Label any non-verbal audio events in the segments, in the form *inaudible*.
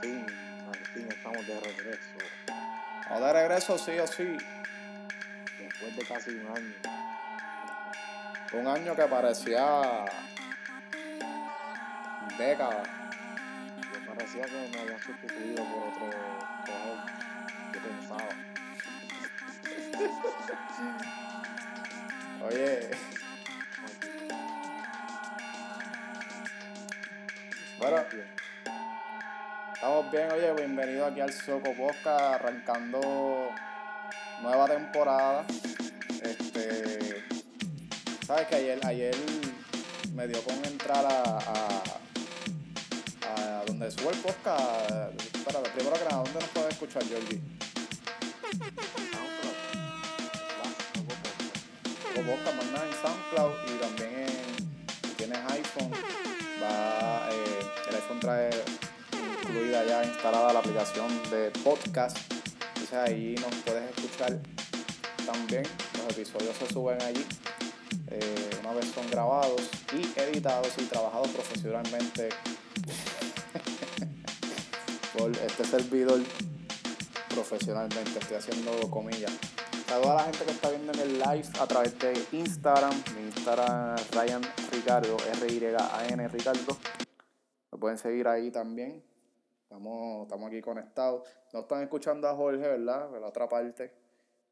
fin, al fin estamos de regreso. O de regreso sí o sí. Después de casi un año. Un año que parecía década. Yo parecía que me había sustituido por otro trabajo que pensaba. *laughs* Oye, bueno, estamos bien, oye, bienvenido aquí al Soco Posca, arrancando nueva temporada. Este, sabes que ayer, ayer me dio con entrar a, a, donde sube el podcast. Espérate, primero que nada, ¿dónde nos puedes escuchar, Georgie? o podcast más nada en SoundCloud y también en, si tienes iPhone, va, eh, el iPhone trae incluida ya instalada la aplicación de podcast. Entonces ahí nos puedes escuchar también. Los episodios se suben allí. eh, una vez son grabados y editados y trabajados profesionalmente *laughs* por este servidor profesionalmente. Estoy haciendo comillas. A la gente que está viendo en el live a través de Instagram. Mi Instagram Ryan Ricardo, R-Y-A-N Ricardo. Me pueden seguir ahí también. Estamos, estamos aquí conectados. No están escuchando a Jorge, ¿verdad? De la otra parte.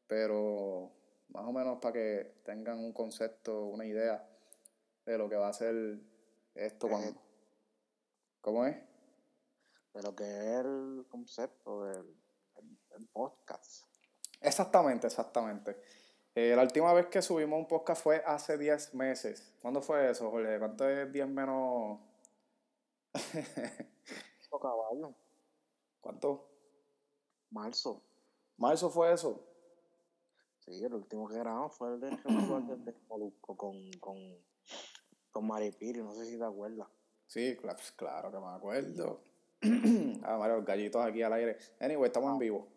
Pero más o menos para que tengan un concepto, una idea de lo que va a ser esto. Cuando... ¿Cómo es? De lo que es el concepto del el podcast. Exactamente, exactamente. Eh, la última vez que subimos un podcast fue hace 10 meses. ¿Cuándo fue eso, Jorge? ¿Cuánto es 10 menos? *laughs* Eso caballo. ¿Cuánto? Marzo. ¿Marzo fue eso? Sí, el último que grabamos fue el de Molusco con, con, con Maripiri, no sé si te acuerdas. Sí, cla- pues claro que me acuerdo. *clears throat* ah, Mario, los gallitos aquí al aire. Anyway, estamos en vivo.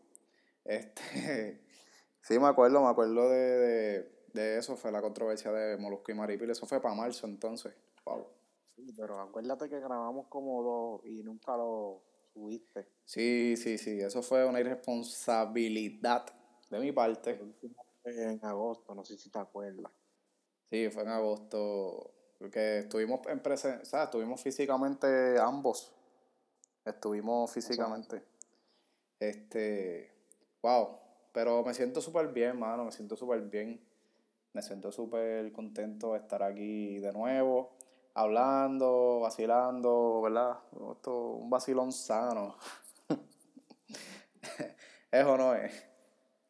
Este, *laughs* sí, me acuerdo, me acuerdo de, de, de eso. Fue la controversia de Molusco y Maripil. Eso fue para marzo entonces. Wow. Sí, pero acuérdate que grabamos como dos y nunca lo subiste. Sí, sí, sí. Eso fue una irresponsabilidad de mi parte. En agosto, no sé si te acuerdas. Sí, fue en agosto. Porque estuvimos en presencia, ¿sabes? Estuvimos físicamente ambos. Estuvimos físicamente. Este. Wow. Pero me siento súper bien, mano. Me siento súper bien. Me siento súper contento de estar aquí de nuevo. Hablando, vacilando, ¿verdad? Esto, un vacilón sano. *laughs* Eso no es.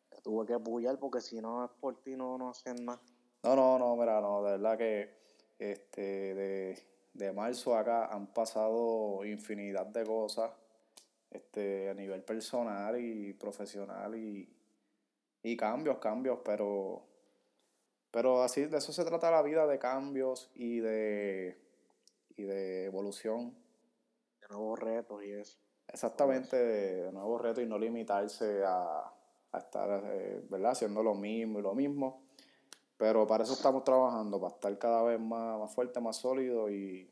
Te tuve que apoyar porque si no es por ti no, no hacen nada. No, no, no, mira, no, de verdad que este, de, de marzo acá han pasado infinidad de cosas este, a nivel personal y profesional y, y cambios, cambios, pero, pero así, de eso se trata la vida, de cambios y de, y de evolución. De nuevos retos y eso. Exactamente, de, de nuevos retos y no limitarse a, a estar, eh, ¿verdad? Haciendo lo mismo y lo mismo. Pero para eso estamos trabajando, para estar cada vez más, más fuerte, más sólido y,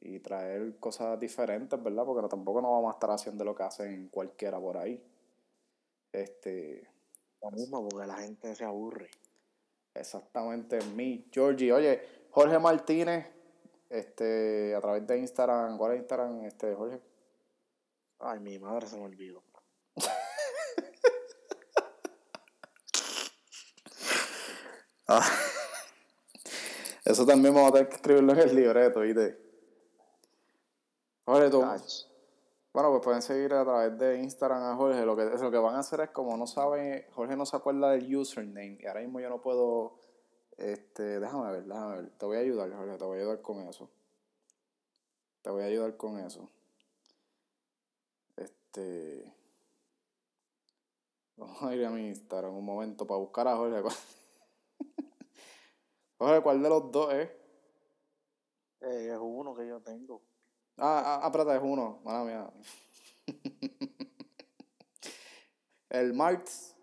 y traer cosas diferentes, ¿verdad? Porque no, tampoco no vamos a estar haciendo lo que hacen cualquiera por ahí. Este, Lo mismo porque la gente se aburre. Exactamente, mi Georgie. Oye, Jorge Martínez, este, a través de Instagram, ¿cuál es Instagram, este, Jorge? Ay, mi madre se me olvidó. *laughs* Ah. Eso también vamos a tener que escribirlo en el libreto, ¿viste? Jorge, tú. Bueno, pues pueden seguir a través de Instagram a Jorge. Lo que, lo que van a hacer es, como no saben, Jorge no se acuerda del username. Y ahora mismo yo no puedo. Este, déjame ver, déjame ver. Te voy a ayudar, Jorge, te voy a ayudar con eso. Te voy a ayudar con eso. Este. Vamos a ir a mi Instagram un momento para buscar a Jorge. *laughs* Jorge, ¿cuál de los dos es? eh, es uno que yo tengo. Ah, ah, ah, espérate, es uno. Mala mía. *laughs* El Marx.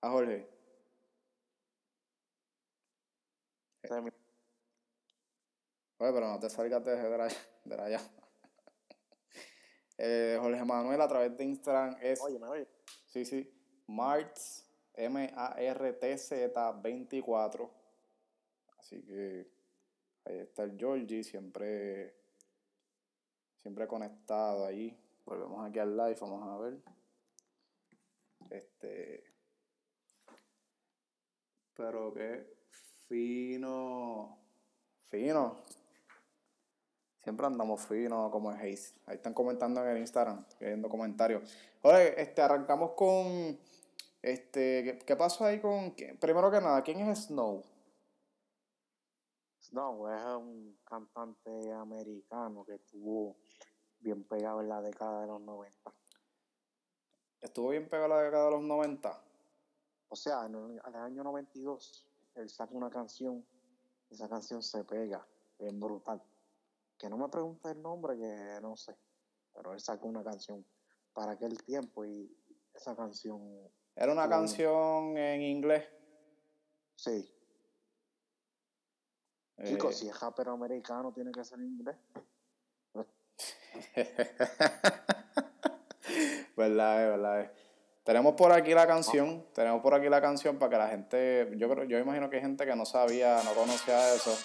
A Jorge. Oye, pero no te salgas de, de la, de la llama. *laughs* Eh, Jorge Manuel a través de Instagram es. Oye, me oye. Sí, sí. Martz, M-A-R-T-Z 24. Así que ahí está el Georgie, siempre, siempre conectado ahí. Volvemos aquí al live, vamos a ver. Este. Pero qué fino. Fino. Siempre andamos fino como es Haze. Ahí están comentando en el Instagram, viendo comentarios. Oye, este, arrancamos con. Este, ¿qué, pasó ahí con. Primero que nada, ¿quién es Snow? Snow es un cantante americano que estuvo bien pegado en la década de los 90. Estuvo bien pegado la década de los 90. O sea, en el, en el año 92, él saca una canción, esa canción se pega, es brutal. Que no me pregunte el nombre, que no sé, pero él sacó una canción para aquel tiempo y esa canción, Era una canción en inglés. sí, eh, chicos, si es rapper americano, tiene que ser inglés. *laughs* verdad, es, verdad. es. Tenemos por aquí la canción, tenemos por aquí la canción para que la gente, yo creo, yo imagino que hay gente que no sabía, no conocía eso.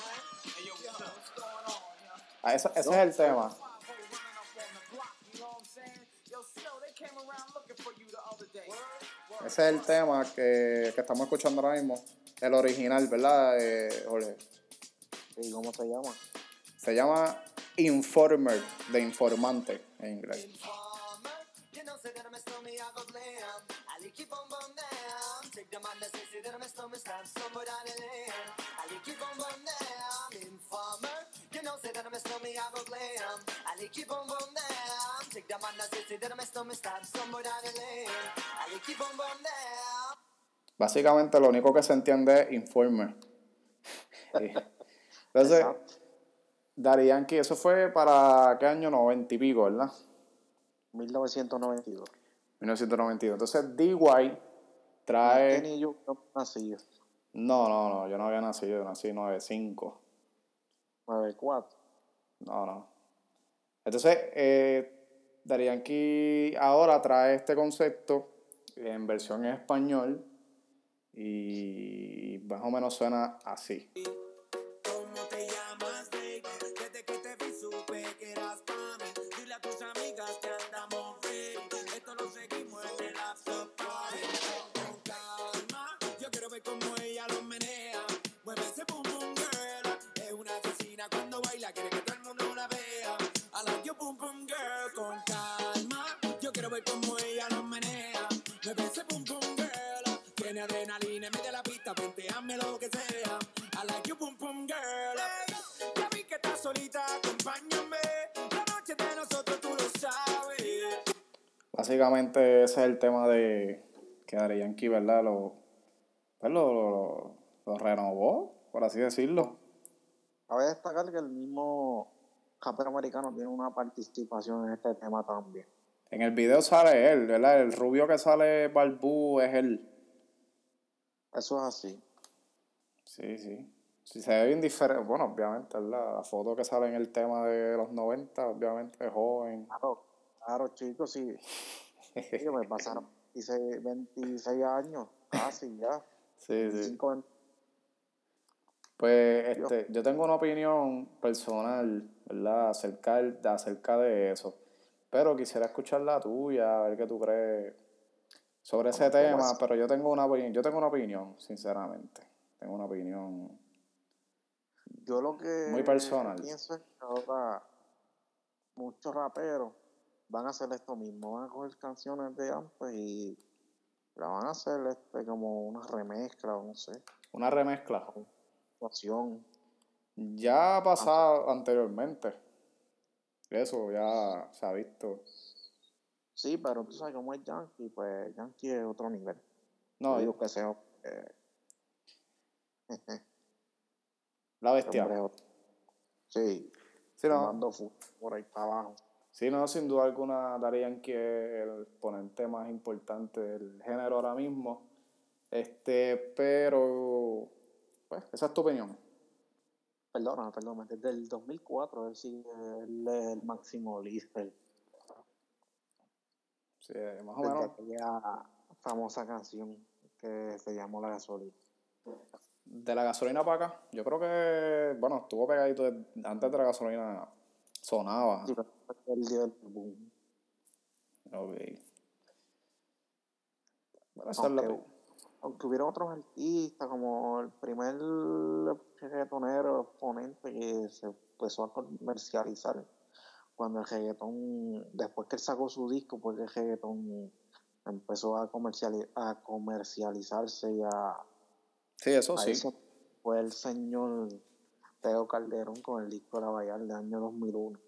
Ah, ese, ese es el tema. Ese es el tema que, que estamos escuchando ahora mismo. El original, ¿verdad, eh, Jorge? ¿Y cómo se llama? Se llama Informer, de informante en inglés. Básicamente lo único que se entiende es Informer. *laughs* Entonces, Exacto. Daddy Yankee, eso fue para qué año 90 y pico, ¿verdad? 1992. 1992. Entonces, DY trae... Y yo no nací No, no, no, yo no había nacido, yo nací 95. 94. No, no. Entonces, eh, Daddy Yankee ahora trae este concepto en versión en español y más o menos suena así. Básicamente ese es el tema de que Daddy Yankee, ¿verdad? Lo, pues lo, lo- lo renovó, por así decirlo. Cabe destacar que el mismo rapper americano tiene una participación en este tema también. En el video sale él, ¿verdad? El rubio que sale Balbú es él. Eso es así. Sí, sí. Sí, se ve bien diferente. Bueno, obviamente, ¿verdad? La foto que sale en el tema de los 90, obviamente, es joven. Claro, claro, chicos, sí. Sí, me pasaron 26, 26 años, casi ya. *laughs* Sí, sí. 25 años. Pues este, yo tengo una opinión personal, ¿verdad? Acerca, acerca de eso. Pero quisiera escuchar la tuya, a ver qué tú crees sobre ese ¿Cómo- cómo tema. es? Pero yo tengo una opinión, yo tengo una opinión, sinceramente. Tengo una opinión. Yo lo que Muy personal. pienso es que ahora muchos raperos van a hacer esto mismo, van a coger canciones de antes y la van a hacer este como una remezcla o no sé, Una remezcla. situación. Ya ha pasado anteriormente. Eso ya se ha visto. Sí, pero tú sabes cómo es Yankee, pues Yankee es otro nivel. No, digo que sea eh, la bestia. Sí, Sí, no. por ahí para abajo. Sí, no, sin duda alguna, Yankee es el exponente más importante del género ahora mismo. Este, pero, pues, esa es tu opinión. Perdona, perdona, desde el 2004 él sigue, es el máximo líder Sí, más o desde menos. aquella famosa canción que se llamó La Gasolina. De la gasolina para acá, yo creo que, bueno, estuvo pegadito de- antes de la gasolina sonaba. Sí, pero el día del boom. Ok. Bueno, la Aunque, hubieron otros artistas, como el primer reggaetonero exponente que se empezó a comercializar cuando el reggaetón, después que él sacó su disco, pues el reggaetón empezó a, a comercializarse y a, Sí, eso a sí. eso fue el señor Teo Calderón con el disco La Bayal de año 2001.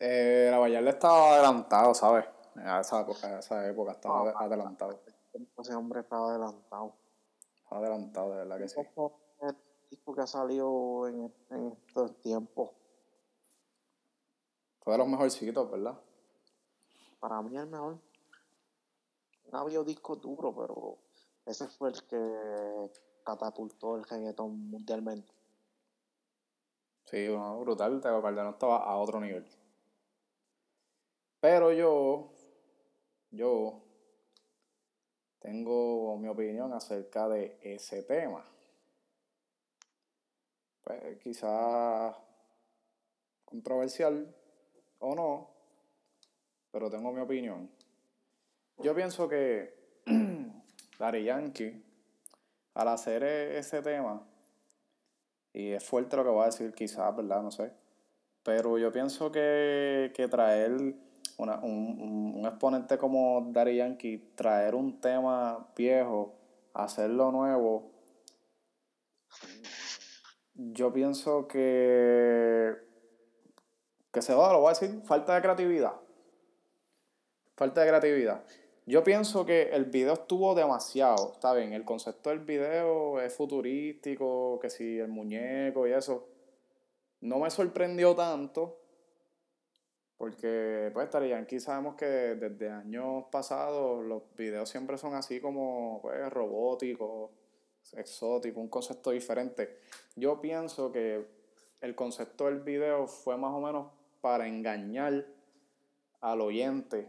Eh, la Vallarta estaba adelantado, ¿sabes? A esa época, a esa época estaba Ah. adelantado. Ese hombre estaba adelantado. Estaba adelantado, de verdad que sí. El disco que ha salido en, en estos tiempos. Fue de los mejorcitos, ¿verdad? Para mí el mejor. No había disco duro, pero ese fue el que catapultó el reggaetón mundialmente. Sí, bueno, brutal. Tego Calderón estaba a otro nivel. Pero yo, yo tengo mi opinión acerca de ese tema. Pues quizás controversial o no, pero tengo mi opinión. Yo pienso que *clears throat* Daddy Yankee, al hacer e- ese tema, y es fuerte lo que voy a decir, quizás, ¿verdad? No sé. Pero yo pienso que, que traer una- un, un- exponente como Daddy Yankee, traer un tema viejo, hacerlo nuevo, yo pienso que, que se va, lo voy a decir, falta de creatividad. Falta de creatividad. Yo pienso que el video estuvo demasiado, está bien, el concepto del video es futurístico, que si el muñeco y eso, no me sorprendió tanto, porque pues Yankee sabemos que desde años pasados los videos siempre son así como pues robóticos, exóticos, un concepto diferente. Yo pienso que el concepto del video fue más o menos para engañar al oyente,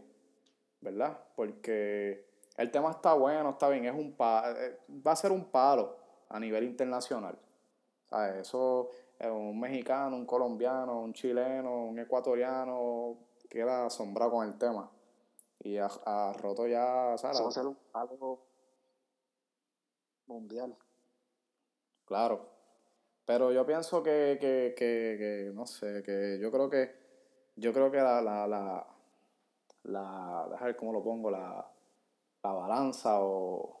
¿verdad? Porque el tema está bueno, está bien, es un pa- eh, va a ser un palo a nivel internacional. ¿Sabes? Eso, un mexicano, un colombiano, un chileno, un ecuatoriano, queda asombrado con el tema. Y ha, ha roto ya, ¿sabes? Eso va a ser un algo mundial. Claro. Pero yo pienso que, que, que, que, no sé, que yo creo que, yo creo que la, la, la, la, ver cómo lo pongo, la, la balanza o,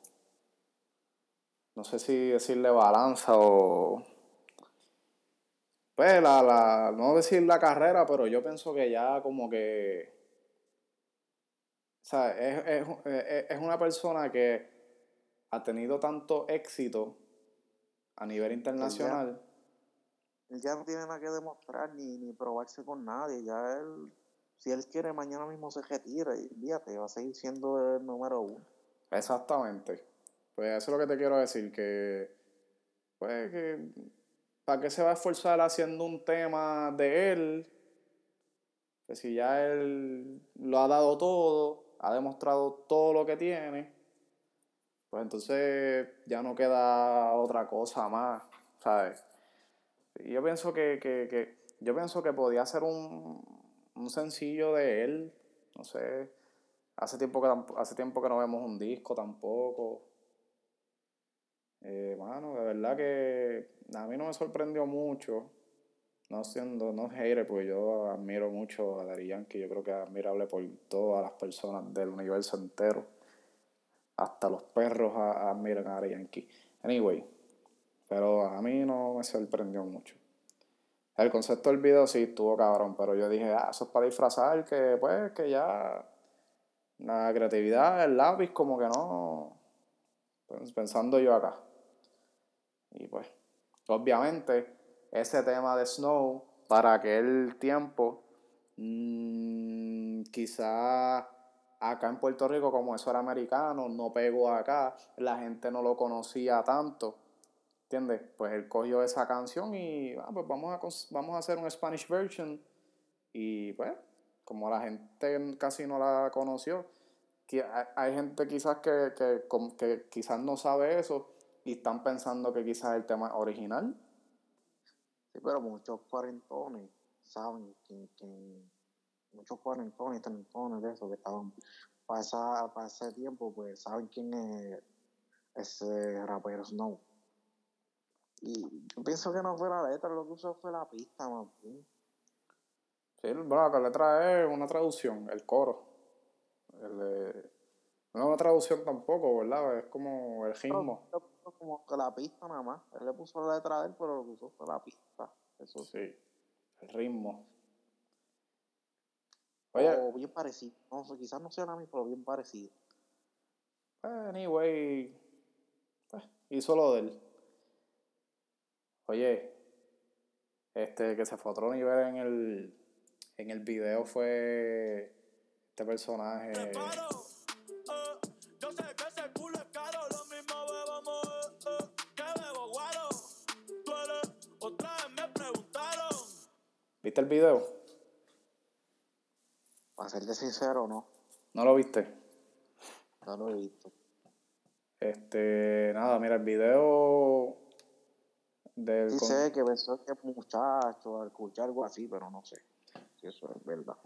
no sé si decirle balanza o, pues la, la, no decir la carrera, pero yo pienso que ya como que, o sea, es, es, es, una persona que ha tenido tanto éxito a nivel internacional. Él ya no tiene nada que demostrar ni, ni probarse con nadie. Ya él, si él quiere, mañana mismo se retira y fíjate, va a seguir siendo el número uno. Exactamente. Pues eso es lo que te quiero decir, que pues que ¿para qué se va a esforzar haciendo un tema de él? Que si ya él lo ha dado todo, ha demostrado todo lo que tiene, pues entonces ya no queda otra cosa más, ¿sabes? Yo pienso que, que, que yo pienso que podía ser un, un sencillo de él, no sé, hace tiempo que hace tiempo que no vemos un disco tampoco. Eh, mano, de verdad que a mí no me sorprendió mucho. No siendo, no hater, porque yo admiro mucho a Daddy Yankee. Yo creo que es admirable por todas las personas del universo entero. Hasta los perros admiran a Daddy Yankee. Anyway, pero a mí no me sorprendió mucho. El concepto del video sí estuvo cabrón, pero yo dije, ah, eso es para disfrazar, que pues, que ya la creatividad, el lápiz, como que no. Pensando yo acá. Y pues, obviamente, ese tema de Snow, para aquel tiempo, mm, quizá acá en Puerto Rico, como eso era americano, no pegó acá, la gente no lo conocía tanto. ¿Entiendes? Pues él cogió esa canción y ah, pues vamos a, vamos a hacer un Spanish version. Y pues como la gente casi no la conoció, hay, gente quizás que, que, que quizás no sabe eso y están pensando que quizás el tema es original. Sí, pero muchos cuarentones saben que, que muchos cuarentones, trentones de esos que estaban para, esa- para ese tiempo, pues saben quién es ese rapero Snow. Y yo pienso que no fue la letra, lo que usó fue la pista, más bien. Sí, bueno, la letra es una traducción, el coro. El, eh, no es una traducción tampoco, ¿verdad? Es como el ritmo. Pero puso como que la pista nada más. Él le puso la letra de él, pero lo que usó fue la pista. Eso sí. Sí, el ritmo. Oye, O bien parecido. No sé, quizás no sea la misma, pero bien parecido. anyway, pues, hizo lo de él. Oye, este que se fue a otro nivel en el, en el video fue este personaje. ¿Viste el video? Para serte sincero, no. ¿No lo viste? No lo he visto. Este, nada, mira, el video del Sí con- sé que pensó que es muchacho, al escuchar algo así, pero no sé si eso es verdad.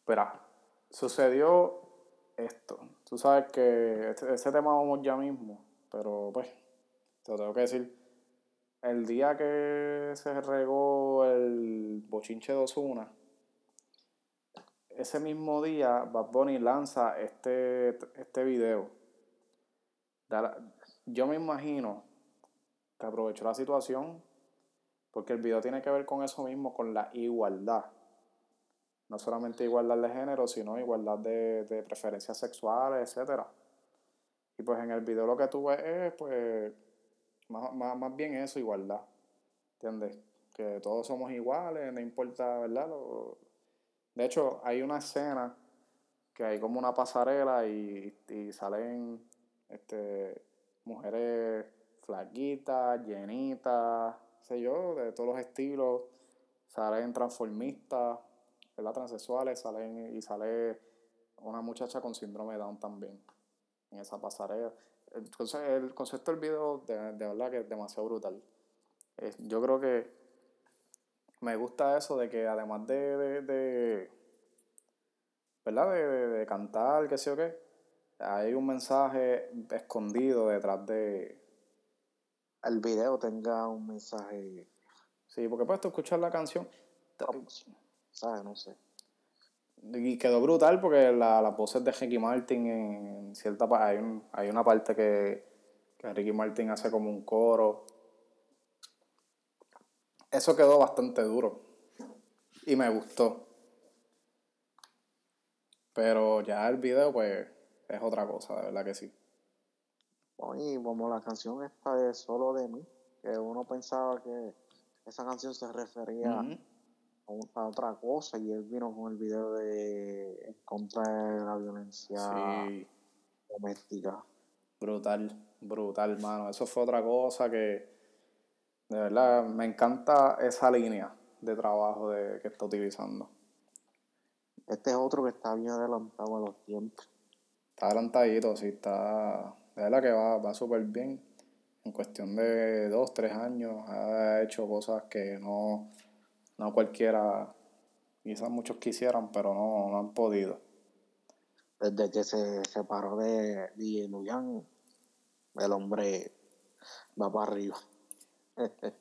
Espera, sucedió esto. Tú sabes que este- ese tema vamos ya mismo, pero pues, te lo tengo que decir. El día que se regó el bochinche de Ozuna, ese mismo día Bad Bunny lanza este, este video. Yo me imagino que aprovechó la situación porque el video tiene que ver con eso mismo, con la igualdad no solamente igualdad de género, sino igualdad de, de preferencias sexuales, etcétera. Y pues en el video lo que tú ves es, pues, más, más, más bien eso, igualdad. ¿Entiendes? Que todos somos iguales, no importa, ¿verdad? De hecho, hay una escena que hay como una pasarela y, y salen este, mujeres flaquitas, llenitas, sé yo, de todos los estilos. Salen transformistas, ¿verdad? Transexuales, salen y sale una muchacha con síndrome de Down también en esa pasarela. Entonces, el concepto del video de, de verdad que es demasiado brutal. Eh, yo creo que me gusta eso de que además de, de, de- ¿verdad? De, cantar, qué sé yo qué, hay un mensaje escondido detrás de... El video tenga un mensaje, Sí, porque puedes escuchar la canción ¿sabes? No sé. Y quedó brutal porque la, las voces de Ricky Martin en cierta parte, hay, un- hay una parte que, que Ricky Martin hace como un coro. Eso quedó bastante duro y me gustó. Pero ya el video pues es otra cosa, de verdad que sí. Oye, como la canción esta de Solo de mí, que uno pensaba que esa canción se refería un- a otra cosa y él vino con el video de en contra de la violencia Sí, doméstica. brutal, brutal, mano. Eso fue otra cosa que, de verdad, me encanta esa línea de trabajo de, que está utilizando. Este es otro que está bien adelantado a los tiempos. Está adelantadito, sí, está. De verdad que va, va súper bien. En cuestión de dos, tres años, ha hecho cosas que no, no cualquiera, quizás muchos quisieran, pero no, no han podido. Desde que se separó de DJ Luyan, el hombre va para arriba.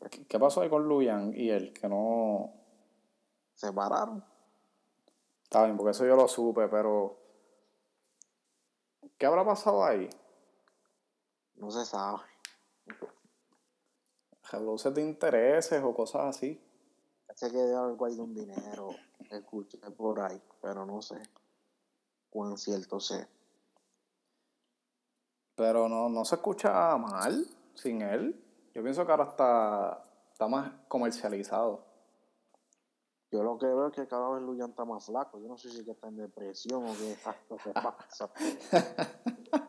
¿Qué- ¿Qué pasó ahí con Luyan y él? Que no. Se separaron. Está bien, porque eso yo lo supe, pero. ¿Qué habrá pasado ahí? No se sabe. Revoluciones de intereses o cosas así. Se quedó algo ahí de un dinero. Escuché por ahí, pero no sé cuán cierto sea. Pero no, no se escucha mal sin él. Yo pienso que ahora está, está más comercializado. Yo lo que veo es que cada vez Luyan está más flaco. Yo no sé si es que está en depresión o qué se pasa. *laughs*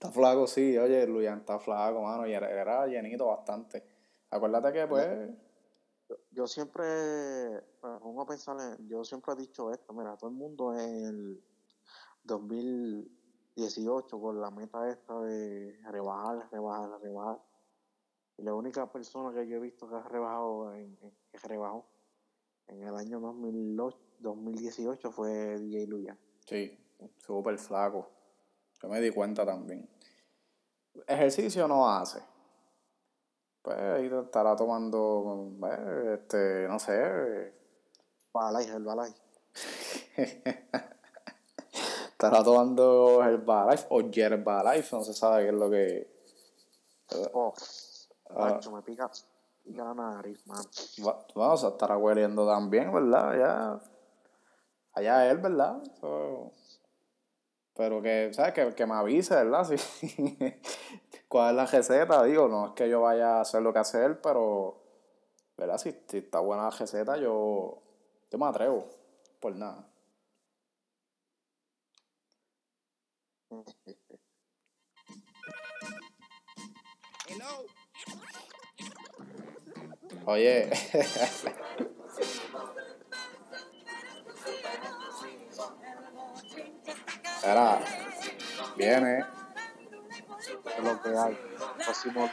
Está flaco, sí, oye, Luyan está flaco, mano, y era, era llenito bastante. Acuérdate que, pues, Yo siempre pongo a pensar, en- yo siempre he dicho esto, mira, todo el mundo en el 2018 con la meta esta de rebajar, rebajar, rebajar. Y la única persona que yo he visto que ha rebajado, en, en- que rebajó en el año 2008, 2018 fue DJ Luya. Sí, súper flaco. Yo me di cuenta también. Ejercicio no hace. Pues ahí estará tomando, eh, este, no sé, Balay, el Balay. *laughs* estará tomando Herbalife o Yerbalife, no se sabe qué es lo que... Oh, Ah. macho, me pica, pica la nariz, man. Bueno, se estará hueliendo también, ¿verdad? Ya. Allá él, ¿verdad? So, pero que, ¿sabes? Que, que me avise, ¿verdad? *laughs* Si, ¿Cuál es la receta? Digo, no es que yo vaya a hacer lo que hace él, pero, ¿verdad? Si, si está buena la receta, yo, yo me atrevo, por nada. Hello. Oye, *laughs* Era, viene, Es lo que hay. Próximo.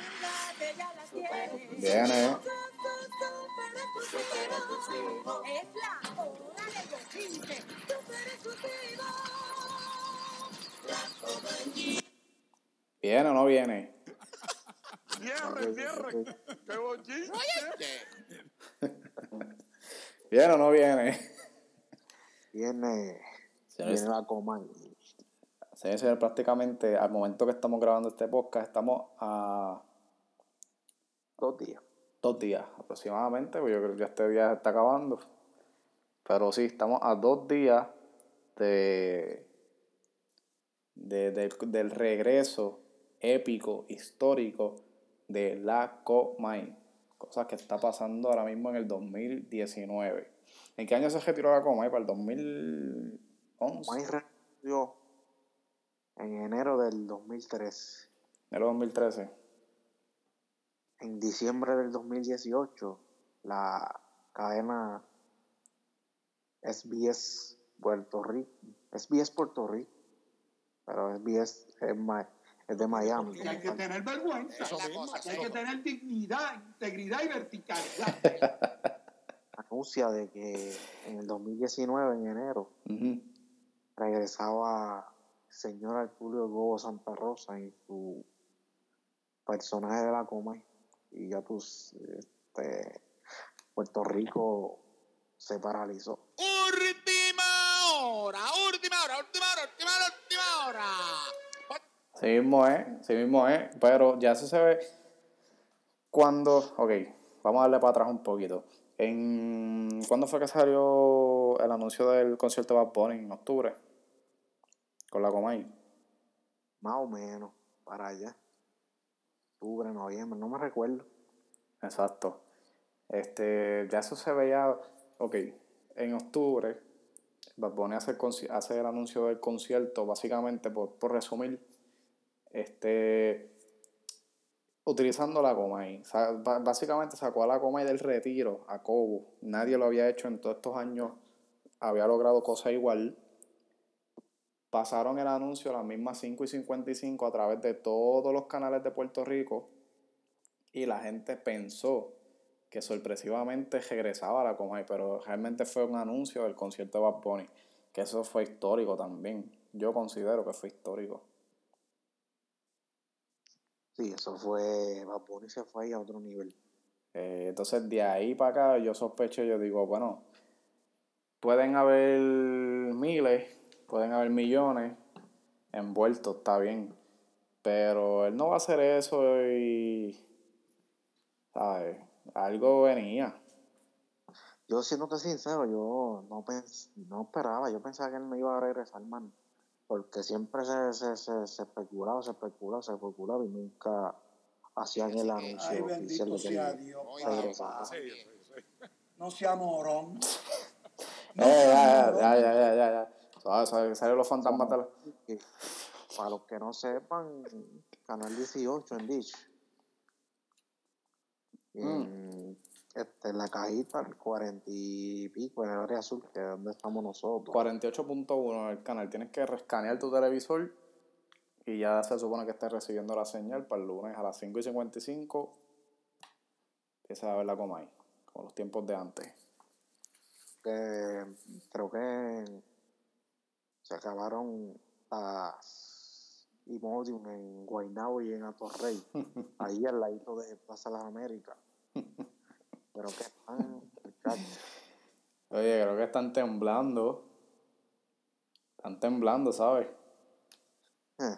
Súper exclusivo. ¿Viene o no viene? Cierre, cierre. ¡Qué bochinche! ¿Viene o no viene? viene, viene la coma. Señores, señores, prácticamente al momento que estamos grabando este podcast, estamos a Dos días. dos días aproximadamente, porque yo creo que ya este día se está acabando. Pero sí, estamos a dos días de, de- del- del regreso épico, histórico de la Comay. Cosas que está pasando ahora mismo en el 2019. ¿En qué año se retiró la Comay? ¿Para el 2011? Mike renunció en enero del 2003. ¿En el 2013? En diciembre del 2018, la cadena SBS Puerto Rico, SBS Puerto Rico, pero SBS es, ma- es de Miami. Y hay que tener vergüenza. Eso mismo, Aquí hay que tener dignidad, integridad y verticalidad. *laughs* Anuncia de que en el 2019, en enero, Ujú. regresaba el señor Arturo Gobo Santa Rosa en su personaje de la coma y ya pues este, Puerto Rico se paralizó. Última hora, última hora, última hora, última hora, última hora. Sí mismo es, sí mismo es, pero ya eso se ve cuando, ok, vamos a darle para atrás un poquito. En, ¿Cuándo fue que salió el anuncio del concierto de Bad Bunny? En octubre, con la Comay. Más o menos, para allá. Octubre, noviembre, no me recuerdo. Exacto. Este, ya eso se veía, ok, en octubre, Bad Bunny hace el, hace el anuncio del concierto, básicamente, por, por resumir, este, utilizando la Comay. Básicamente sacó a la Comay del retiro, a Cobo. Nadie lo había hecho en todos estos años, había logrado cosas igual. Pasaron el anuncio a las mismas 5 y 55 a través de todos los canales de Puerto Rico y la gente pensó que sorpresivamente regresaba a la Comay, pero realmente fue un anuncio del concierto de Bad Bunny, que eso fue histórico también. Yo considero que fue histórico. Sí, eso fue, Bad Bunny se fue ahí a otro nivel. Eh, entonces, de ahí para acá, yo sospecho, yo digo, bueno, pueden haber miles, pueden haber millones envueltos, está bien, pero él no va a hacer eso y, ¿sabes? Algo venía. Yo siéndote sincero, yo no pens no esperaba, yo pensaba que él no iba a regresar, man. Porque siempre se, se, se, se especulaba, se especulaba, se especulaba y nunca hacían el anuncio Ay, bendito sea Dios. regresaba. Sí, sí, sí. No sea morón. Eh, ya, ya, ya, ya, ya, Suave, suave, Salen los fantasmas de la... Que, Para los que no sepan, Canal 18 en Dish. En, este, en la cajita, el 40 y pico, en el área azul, que es donde estamos nosotros. 48.1 en el canal. Tienes que rescanear tu televisor y ya se supone que estés recibiendo la señal para el lunes a las 5 y 55. Empieza a ver la coma ahí, como los tiempos de antes. que creo que se acabaron las Imodium en Guaynabo y en Atorrey, *laughs* ahí al ladito de Plaza Las Américas. Pero que están, Oye, creo que están temblando. Están temblando, ¿sabes? eh,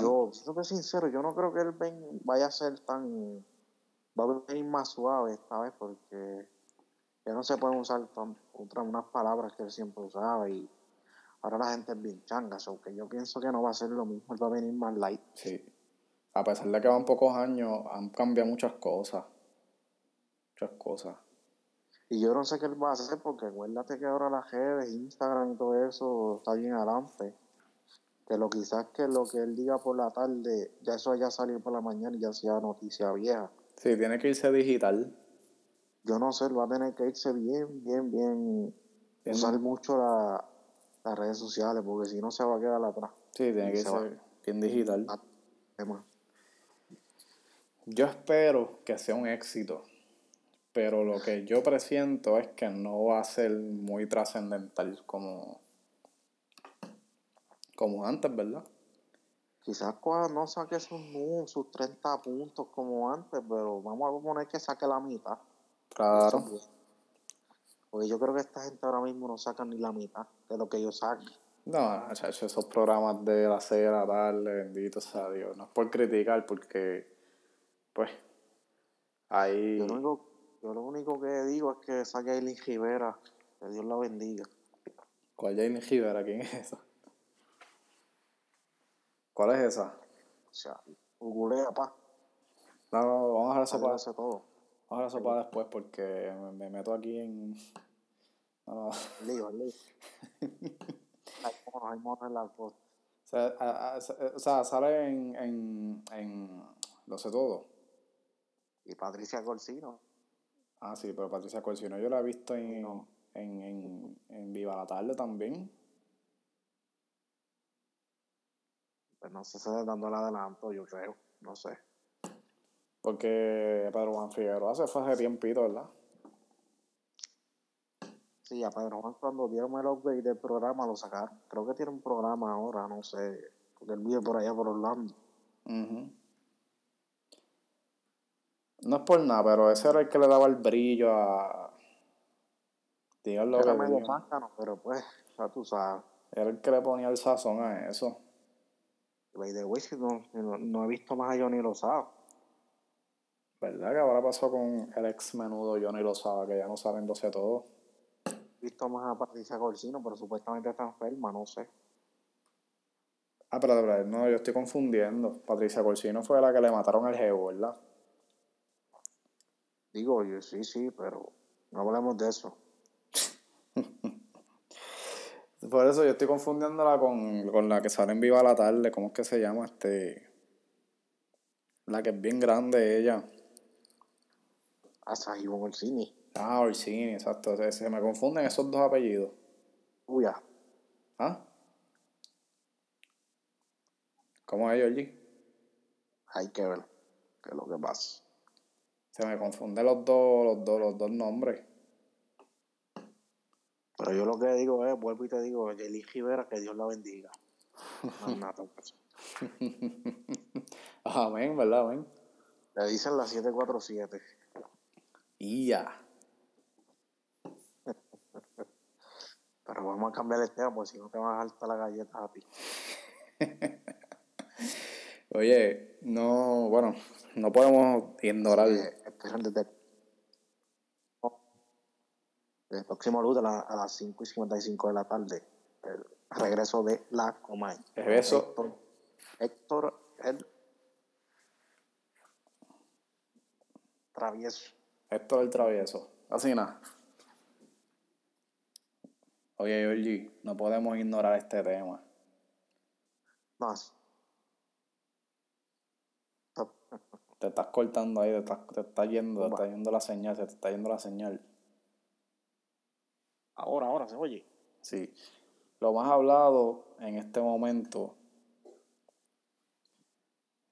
yo, siendo sincero, yo no creo que él ven- vaya a ser tan, va a venir más suave esta vez porque ya no se pueden usar tan, otras unas palabras que él siempre usaba y ahora la gente es bien changa, so que yo pienso que no va a ser lo mismo, él va a venir más light. Sí. A pesar de que van pocos años, han cambiado muchas cosas. Muchas cosas. Y yo no sé qué él va a hacer porque acuérdate que ahora las redes, Instagram y todo eso está bien adelante. Que lo quizás que lo que él diga por la tarde, ya eso ya salió por la mañana y ya sea noticia vieja. Sí, tiene que irse digital. Yo no sé, él va a tener que irse bien, bien, bien, Bien. usar mucho la- las redes sociales porque si no se va a quedar atrás. Sí, tiene que Se va. irse bien digital. Ah. Yo espero que sea un éxito, pero lo que yo presiento es que no va a ser muy trascendental como, como antes, ¿verdad? Quizás cuando no saque sus, sus 30 puntos como antes, pero vamos a poner que saque la mitad. Claro. Eso. Porque yo creo que esta gente ahora mismo no saca ni la mitad de lo que ellos sacan. No, chacho, esos programas de la serie de la tarde, bendito sea Dios. No es por criticar, porque, pues, ahí... Yo, lo único, yo lo único que digo es que saque a Rivera. Que Dios la bendiga. ¿Cuál Jane Rivera? ¿Quién es esa? ¿Cuál es esa? O sea, googlea, pa. No, no, vamos a dejar eso para, todo. Vamos a eso para después porque me, me meto aquí en... *laughs* No, no. Lío, lío. *laughs* hay monos, hay monos en la costa. O sea, a- a- o sea, sale en, en, en Lo sé todo. Y Patricia Corsino. Ah, sí, pero Patricia Corsino yo la he visto en, No. en, en, en Viva la Tarde también. Pues no sé si dando el adelanto, yo creo. No sé. Porque Pedro Juan Figueroa se fue hace tiempito, ¿verdad? Sí, a Pedro Juan cuando dieron el upgrade del programa lo sacaron. Creo que tiene un programa ahora, no sé. Porque él vive por allá por Orlando. Ujú. No es por nada, pero ese era el que le daba el brillo a. Digan lo Era que medio zángano, pero pues, ya tú sabes. Era el que le ponía el sazón a eso. By the way, si no, no, no he visto más a Johnny Lozado. ¿Verdad que ahora pasó con el ex menudo Johnny Lozada, que ya no saben sé todo? He visto más a Patricia Corsino, pero supuestamente está enferma, no sé. Ah, pero de no, yo estoy confundiendo. Patricia Corsino fue la que le mataron al jevo, ¿verdad? Digo, yo sí, sí, pero no hablemos de eso. *laughs* Por eso yo estoy confundiéndola con, con la que sale en Viva la Tarde. ¿Cómo es que se llama? Este. La que es bien grande, ella. Ivonne Orsini. Ah, Orsini, exacto. Se, se me confunden esos dos apellidos. Uy, ah, ¿Ah? ¿Cómo es, Georgie? hay que ver qué es lo que pasa. Se me confunden los dos, los dos, los dos nombres. Pero yo lo que digo es, vuelvo y te digo, Yeli Rivera, que Dios la bendiga. *laughs* Más nada. Amén, ¿verdad? Amén. Le dicen la 747. Y ya. Pero vamos a cambiar el tema, porque si no te van a saltar las galletas a ti. *laughs* Oye, no, bueno, no podemos ignorar. Desde el próximo lunes a, la- a las 5 y 55 de la tarde. El regreso de la Comay. El beso. Héctor, Héctor el travieso. Esto es el travieso. Así nada. Oye, Georgie, no podemos ignorar este tema. No, es- Te estás cortando ahí, te estás, te está yendo, te está yendo la señal, se te está yendo la señal. Ahora, ahora se oye. Sí. Lo más hablado en este momento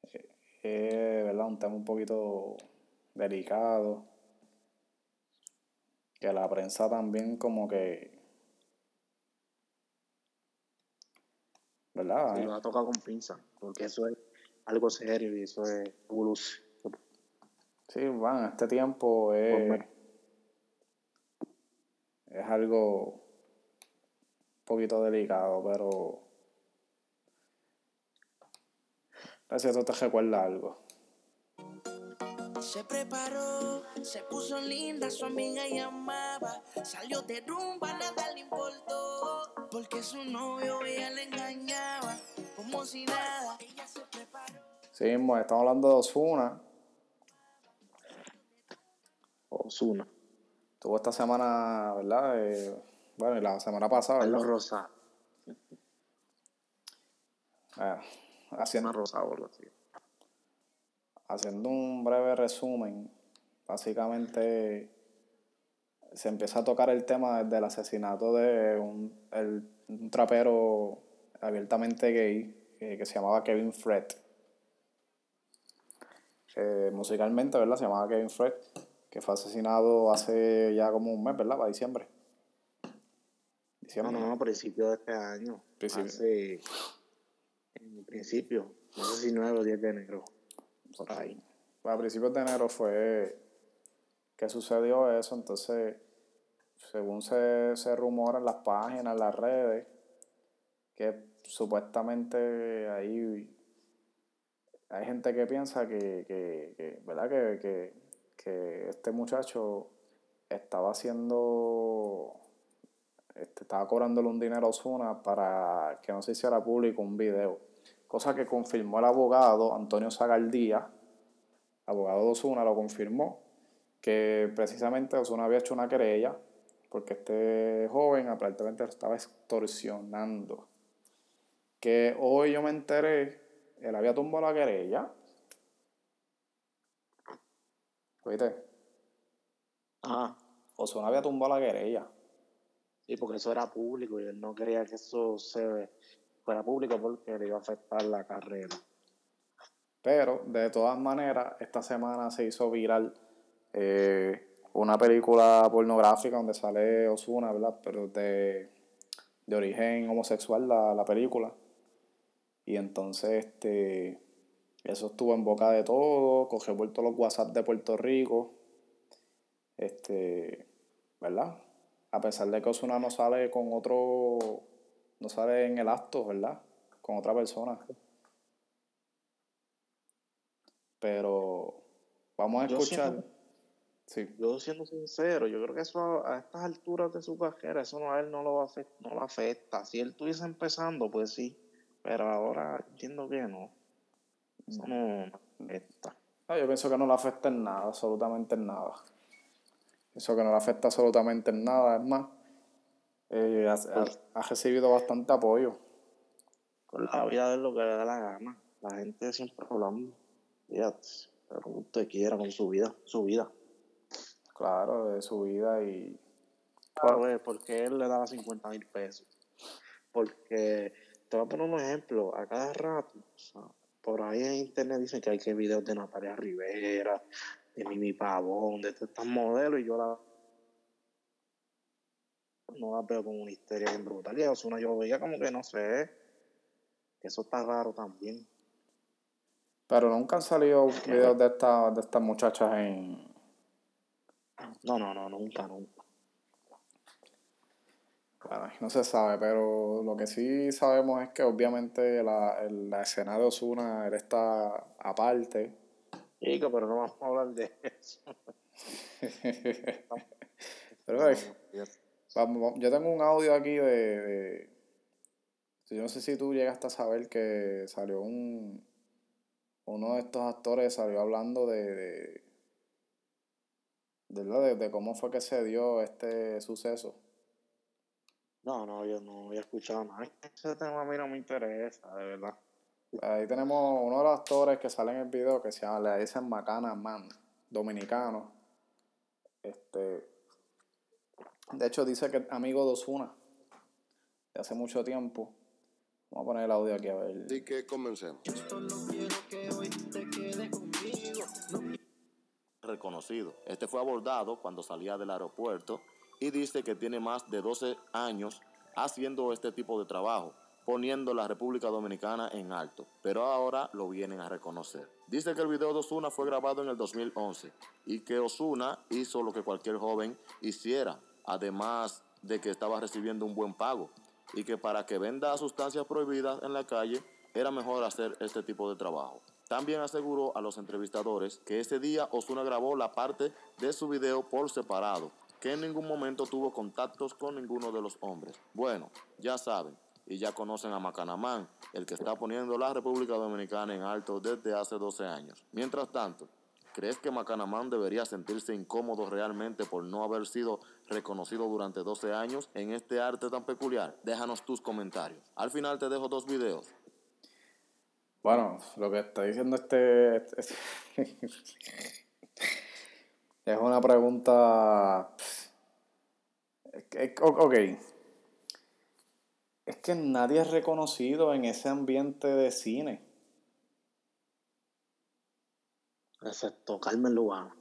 eh, es ¿verdad? un tema un poquito delicado. Que la prensa también como que... ¿Verdad? Sí, lo ha tocado con pinza, porque eso es algo serio y eso es evolución. Sí, bueno, este tiempo es, Pues, es algo un poquito delicado, pero a ver si esto te recuerda algo. Se preparó, se puso linda, su amiga llamaba. Salió de rumba, nada le importó. Porque su novio ella le engañaba. Como si nada, ella se preparó. Sí, mismo, estamos hablando de Osuna. Osuna, Tuvo esta semana, ¿verdad? Eh, bueno, y la semana pasada, Carlos. Rosa, Eh, haciendo, Ana Rosa, algo así. Haciendo un breve resumen, básicamente se empieza a tocar el tema del asesinato de un, el- un trapero abiertamente gay eh, que se llamaba Kevin Fred. Eh, musicalmente, ¿verdad? Se llamaba Kevin Fred, que fue asesinado hace ya como un mes, ¿verdad? Para diciembre. No, Diciembre. no, a principios de este año. Principio. Hace, en principio, no sé si 9 o 10 de enero. Ahí. a principios de enero fue que sucedió eso, entonces, según se, se rumora en las páginas, en las redes, que supuestamente ahí hay gente que piensa que, que, que, ¿verdad? Que, que, que este muchacho estaba haciendo, este, estaba cobrándole un dinero a Osuna para que no se hiciera público un video, cosa que confirmó el abogado Antonio Zagaldía, abogado de Osuna lo confirmó, que precisamente Osuna había hecho una querella porque este joven aparentemente lo estaba extorsionando. Que hoy yo me enteré, él había tumbado la querella. Oíste, Ah, Osuna había tumbado la querella. sí, porque eso era público y él no quería que eso se fuera público porque le iba a afectar la carrera. Pero, de todas maneras, esta semana se hizo viral eh, una película pornográfica donde sale Osuna, ¿verdad? Pero de, de origen homosexual la, la película. Y entonces, este, eso estuvo en boca de todo, cogió por todos los WhatsApp de Puerto Rico. Este, ¿verdad? A pesar de que Osuna no sale con otro, no sale en el acto, ¿verdad? Con otra persona. Pero vamos a Yo escuchar. siento- Sí, Yo siendo sincero, yo creo que eso a estas alturas de su carrera, eso no a él no lo va a afecta, no lo afecta. Si él estuviese empezando, pues sí. Pero ahora entiendo que no. Eso no no afecta. No, yo pienso que no le afecta en nada, absolutamente en nada. Pienso que no le afecta absolutamente en nada. Es más, eh, ha, ha- ha recibido bastante apoyo. Con la vida es lo que le da la gana. La gente siempre hablando. Fíjate, pero como usted quiera con su vida, su vida. Claro, de su vida y. A ver, porque él le daba 50 mil pesos. Porque, te voy a poner un ejemplo, a cada rato, o sea, por ahí en internet dicen que hay que videos de Natalia Rivera, de Mimi Pavón, de estas modelos, y yo la no la veo como una histeria bien brutal. Y Ozuna yo veía como que no sé, que eso está raro también. Pero nunca han salido videos de, esta, de estas muchachas en. No, no, no, nunca, nunca. Bueno, no se sabe, pero lo que sí sabemos es que obviamente la, el- la escena de Osuna él está aparte. Chico, pero no vamos a hablar de eso. pero vamos, yo tengo un audio aquí de, de- Yo no sé si tú llegaste a saber que salió un. Uno de estos actores salió hablando de. de, de, de- de cómo fue que se dio este suceso. No, no, yo no había escuchado nada. Ese tema a mí no me interesa, de verdad. Ahí tenemos uno de los actores que sale en el video que se llama, le dicen Macana Man, dominicano. Este, de hecho, dice que amigo de Osuna de hace mucho tiempo. Vamos a poner el audio aquí a ver. Así que comencemos. reconocido. Este fue abordado cuando salía del aeropuerto y dice que tiene más de 12 años haciendo este tipo de trabajo, poniendo la República Dominicana en alto, pero ahora lo vienen a reconocer. Dice que el video de Osuna fue grabado en el 2011 y que Osuna hizo lo que cualquier joven hiciera, además de que estaba recibiendo un buen pago y que para que venda sustancias prohibidas en la calle era mejor hacer este tipo de trabajo. También aseguró a los entrevistadores que ese día Osuna grabó la parte de su video por separado, que en ningún momento tuvo contactos con ninguno de los hombres. Bueno, ya saben, y ya conocen a Macanamán, el que está poniendo la República Dominicana en alto desde hace 12 años. Mientras tanto, ¿crees que Macanamán debería sentirse incómodo realmente por no haber sido reconocido durante 12 años en este arte tan peculiar? Déjanos tus comentarios. Al final te dejo dos videos. Bueno, lo que está diciendo este, este- *laughs* es una pregunta. ok. Es que nadie es reconocido en ese ambiente de cine. Excepto Carmen Lugano.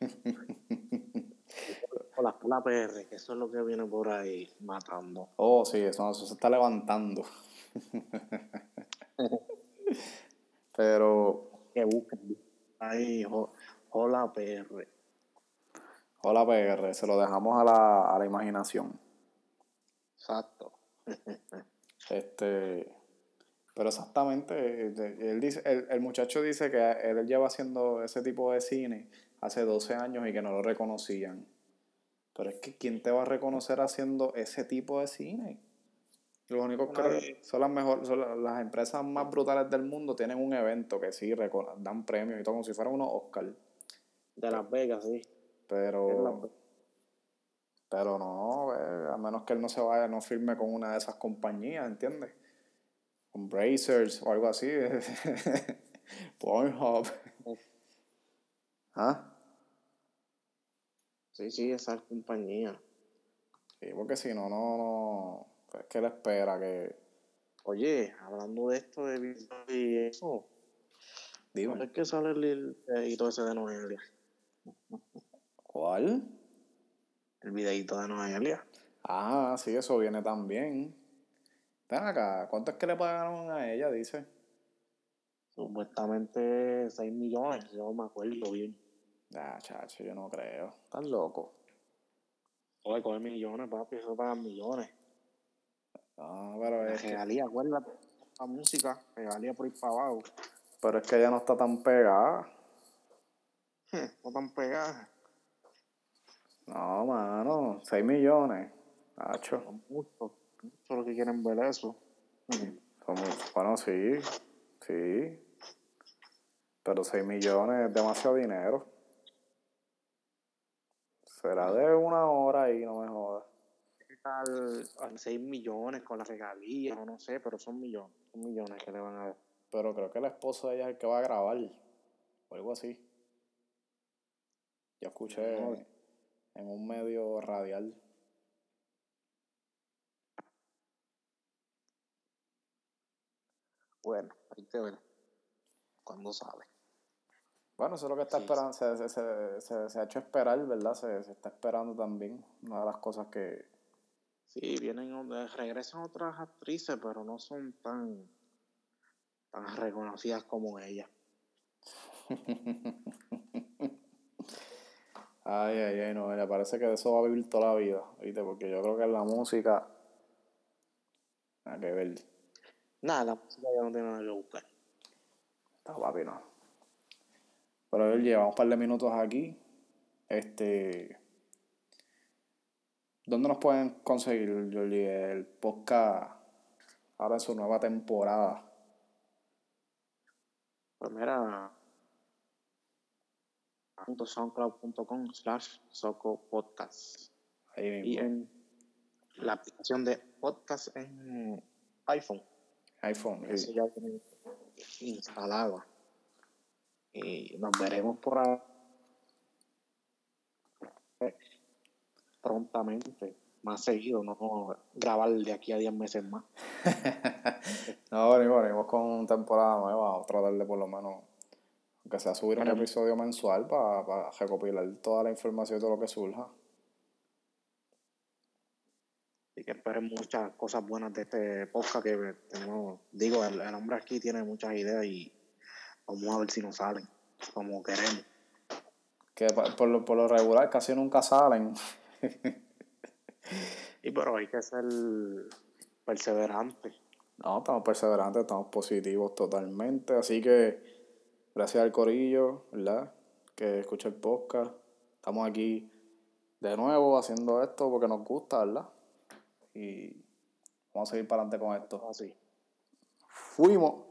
*laughs* o la Pula PR, que eso es lo que viene por ahí matando. Oh, sí, eso, eso se está levantando. *laughs* Pero, Que busquen ahí, Hola PR. hola PR, se lo dejamos a la, a la imaginación. Exacto. *laughs* Este, pero exactamente, eh, él dice, el, el muchacho dice que él lleva haciendo ese tipo de cine hace 12 años y que no lo reconocían. Pero es que ¿quién te va a reconocer haciendo ese tipo de cine? Los únicos que Nadie. son las mejor, son la- las empresas más brutales del mundo tienen un evento que sí dan premios y todo como si fueran unos Oscar. De Las Vegas, sí. Pero pero no, eh, a menos que él no se vaya, no firme con una de esas compañías, ¿entiendes? Con Brazers o algo así. *laughs* Pornhub. ¿Ah? Sí, sí, esa compañía. Sí, porque si no, no, no. Es que él espera que. Oye, hablando de esto de video y eso, Dime. es que sale el videito ese de Noelia. ¿Cuál? El videito de Noelia. Ah, sí, eso viene también. Ven acá, ¿cuánto es que le pagaron a ella? Dice. Supuestamente 6 millones, yo me acuerdo bien. Ah, chacho, yo no creo. Estás loco. Oye, coge millones, papi, eso pagan millones. No, pero es, que, regalía, acuérdate, la música, regalía por ir para abajo. pero es que ella no está tan pegada. *laughs* No tan pegadas, No, mano, 6 millones. Hacho. son los que quieren ver eso. Bueno, sí, sí. Pero 6 millones es demasiado dinero. Será de una hora y no me jodas. Al, al 6 millones con la regalía, no, no sé, pero son millones, son millones que le van a dar. Pero creo que el esposo de ella es el que va a grabar. O algo así. Yo escuché No. en un medio radial. Bueno, hay que ver cuándo sale. Bueno, eso es lo que está Sí, esperando. Se, se, se, se- se ha hecho esperar, ¿verdad? Se, se está esperando también. Una de las cosas que. Sí, vienen, o- regresan otras actrices, pero no son tan, tan reconocidas como ella. *laughs* Ay, ay, ay, no, me parece que de eso va a vivir toda la vida, ¿viste? Porque yo creo que en la música. Nada que ver. Nada, la música ya no tiene nada que buscar. Está papi, no. Pero él llevamos un par de minutos aquí. Este. ¿Dónde nos pueden conseguir, Yoli, el podcast ahora en su nueva temporada? Pues mira, .soundcloud.com slash soco podcast Ahí y mismo. en la aplicación de podcast en iPhone. iPhone. Eso sí. ya tiene instalado. Y nos veremos por ahí prontamente, más seguido, no grabar de aquí a 10 meses más. *laughs* No, venimos, venimos con temporada nueva. A tratar de por lo menos, aunque sea subir un episodio mensual para recopilar toda la información y todo lo que surja. Así que esperen muchas cosas buenas de este podcast que tengo, digo, el, el hombre aquí tiene muchas ideas y vamos a ver si nos salen como queremos. Que por lo, por lo regular casi nunca salen. Y pero hay que ser perseverante. No, estamos perseverantes, estamos positivos totalmente. Así que gracias al Corillo, ¿verdad? Que escucha el podcast. Estamos aquí de nuevo haciendo esto porque nos gusta, ¿verdad? Y vamos a seguir para adelante con esto. Así. Fuimos.